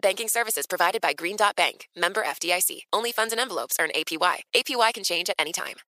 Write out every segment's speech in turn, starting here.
Banking services provided by Green Dot Bank, member FDIC. Only funds and envelopes earn APY. APY can change at any time.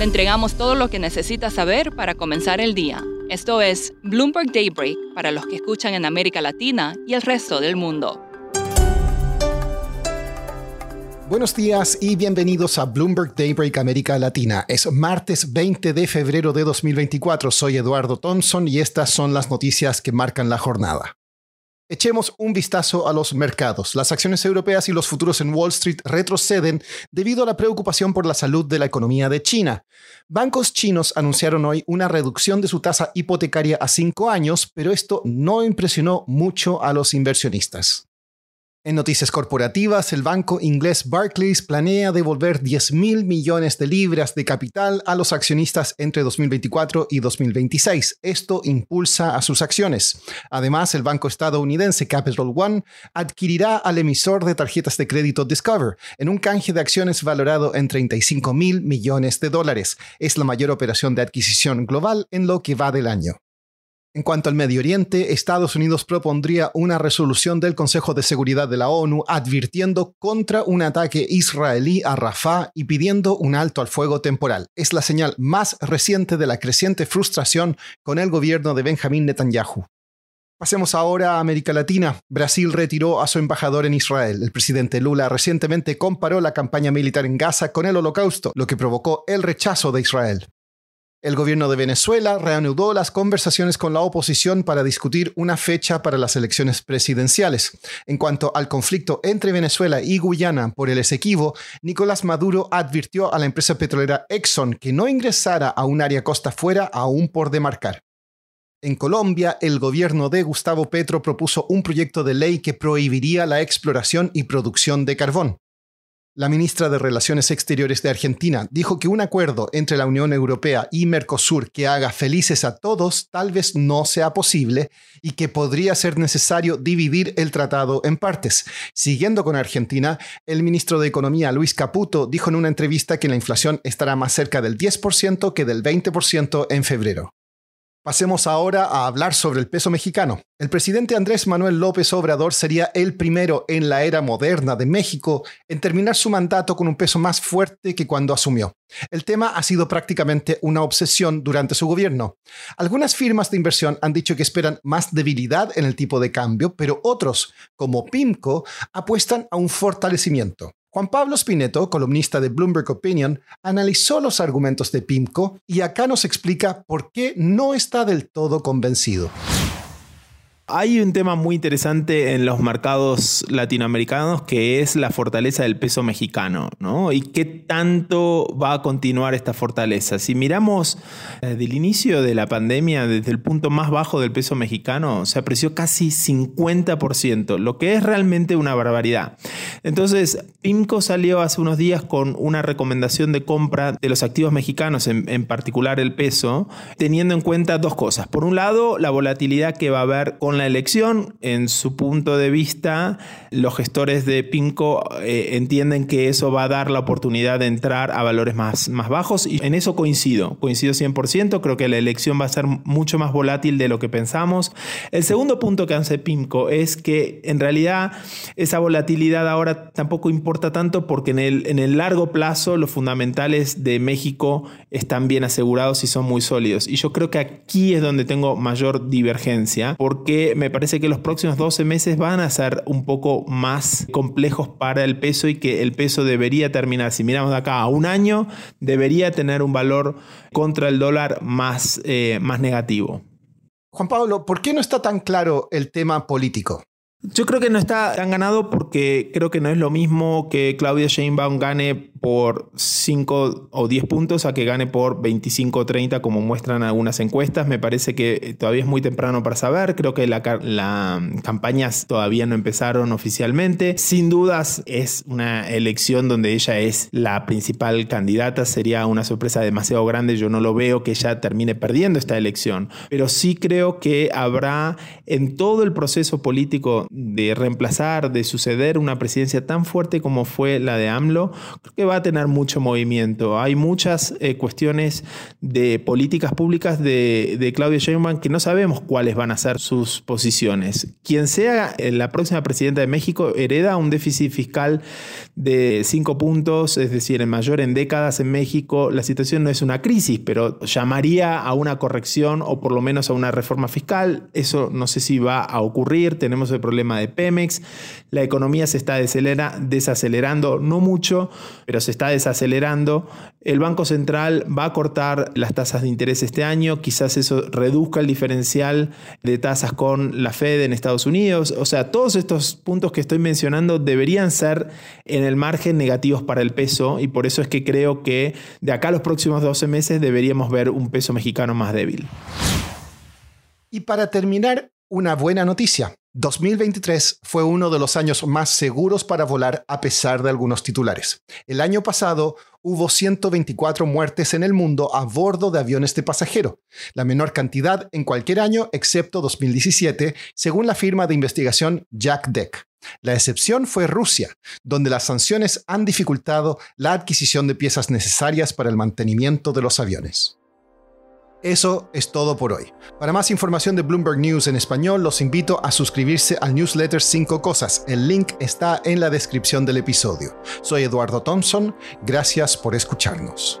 Le entregamos todo lo que necesita saber para comenzar el día. Esto es Bloomberg Daybreak para los que escuchan en América Latina y el resto del mundo. Buenos días y bienvenidos a Bloomberg Daybreak América Latina. Es martes 20 de febrero de 2024. Soy Eduardo Thompson y estas son las noticias que marcan la jornada. Echemos un vistazo a los mercados. Las acciones europeas y los futuros en Wall Street retroceden debido a la preocupación por la salud de la economía de China. Bancos chinos anunciaron hoy una reducción de su tasa hipotecaria a cinco años, pero esto no impresionó mucho a los inversionistas. En noticias corporativas, el banco inglés Barclays planea devolver 10 mil millones de libras de capital a los accionistas entre 2024 y 2026. Esto impulsa a sus acciones. Además, el banco estadounidense Capital One adquirirá al emisor de tarjetas de crédito Discover en un canje de acciones valorado en 35 mil millones de dólares. Es la mayor operación de adquisición global en lo que va del año. En cuanto al Medio Oriente, Estados Unidos propondría una resolución del Consejo de Seguridad de la ONU advirtiendo contra un ataque israelí a Rafah y pidiendo un alto al fuego temporal. Es la señal más reciente de la creciente frustración con el gobierno de Benjamín Netanyahu. Pasemos ahora a América Latina. Brasil retiró a su embajador en Israel. El presidente Lula recientemente comparó la campaña militar en Gaza con el holocausto, lo que provocó el rechazo de Israel. El gobierno de Venezuela reanudó las conversaciones con la oposición para discutir una fecha para las elecciones presidenciales. En cuanto al conflicto entre Venezuela y Guyana por el Esequibo, Nicolás Maduro advirtió a la empresa petrolera Exxon que no ingresara a un área costa fuera aún por demarcar. En Colombia, el gobierno de Gustavo Petro propuso un proyecto de ley que prohibiría la exploración y producción de carbón. La ministra de Relaciones Exteriores de Argentina dijo que un acuerdo entre la Unión Europea y Mercosur que haga felices a todos tal vez no sea posible y que podría ser necesario dividir el tratado en partes. Siguiendo con Argentina, el ministro de Economía Luis Caputo dijo en una entrevista que la inflación estará más cerca del 10% que del 20% en febrero. Pasemos ahora a hablar sobre el peso mexicano. El presidente Andrés Manuel López Obrador sería el primero en la era moderna de México en terminar su mandato con un peso más fuerte que cuando asumió. El tema ha sido prácticamente una obsesión durante su gobierno. Algunas firmas de inversión han dicho que esperan más debilidad en el tipo de cambio, pero otros, como PIMCO, apuestan a un fortalecimiento. Juan Pablo Spineto, columnista de Bloomberg Opinion, analizó los argumentos de PIMCO y acá nos explica por qué no está del todo convencido. Hay un tema muy interesante en los mercados latinoamericanos que es la fortaleza del peso mexicano, ¿no? Y qué tanto va a continuar esta fortaleza. Si miramos desde el inicio de la pandemia, desde el punto más bajo del peso mexicano, se apreció casi 50%, lo que es realmente una barbaridad. Entonces, PIMCO salió hace unos días con una recomendación de compra de los activos mexicanos, en, en particular el peso, teniendo en cuenta dos cosas. Por un lado, la volatilidad que va a haber con elección. En su punto de vista, los gestores de PIMCO eh, entienden que eso va a dar la oportunidad de entrar a valores más, más bajos y en eso coincido, coincido 100%, creo que la elección va a ser mucho más volátil de lo que pensamos. El segundo punto que hace PIMCO es que en realidad esa volatilidad ahora tampoco importa tanto porque en el, en el largo plazo los fundamentales de México están bien asegurados y son muy sólidos. Y yo creo que aquí es donde tengo mayor divergencia porque me parece que los próximos 12 meses van a ser un poco más complejos para el peso y que el peso debería terminar, si miramos de acá a un año, debería tener un valor contra el dólar más, eh, más negativo. Juan Pablo, ¿por qué no está tan claro el tema político? Yo creo que no está tan ganado porque creo que no es lo mismo que Claudia Sheinbaum gane por 5 o 10 puntos a que gane por 25 o 30 como muestran algunas encuestas. Me parece que todavía es muy temprano para saber. Creo que las la campañas todavía no empezaron oficialmente. Sin dudas es una elección donde ella es la principal candidata. Sería una sorpresa demasiado grande. Yo no lo veo que ella termine perdiendo esta elección. Pero sí creo que habrá en todo el proceso político de reemplazar, de suceder una presidencia tan fuerte como fue la de AMLO, creo que va a tener mucho movimiento. Hay muchas eh, cuestiones de políticas públicas de, de Claudia Sheinbaum que no sabemos cuáles van a ser sus posiciones. Quien sea eh, la próxima presidenta de México hereda un déficit fiscal de 5 puntos, es decir, el mayor en décadas en México. La situación no es una crisis, pero llamaría a una corrección o por lo menos a una reforma fiscal. Eso no sé si va a ocurrir. Tenemos el problema de Pemex. La economía se está desacelerando, no mucho, pero se está desacelerando. El Banco Central va a cortar las tasas de interés este año, quizás eso reduzca el diferencial de tasas con la Fed en Estados Unidos. O sea, todos estos puntos que estoy mencionando deberían ser en el margen negativos para el peso y por eso es que creo que de acá a los próximos 12 meses deberíamos ver un peso mexicano más débil. Y para terminar, una buena noticia. 2023 fue uno de los años más seguros para volar a pesar de algunos titulares. El año pasado hubo 124 muertes en el mundo a bordo de aviones de pasajero, la menor cantidad en cualquier año excepto 2017, según la firma de investigación Jack Deck. La excepción fue Rusia, donde las sanciones han dificultado la adquisición de piezas necesarias para el mantenimiento de los aviones. Eso es todo por hoy. Para más información de Bloomberg News en español, los invito a suscribirse al newsletter 5 Cosas. El link está en la descripción del episodio. Soy Eduardo Thompson. Gracias por escucharnos.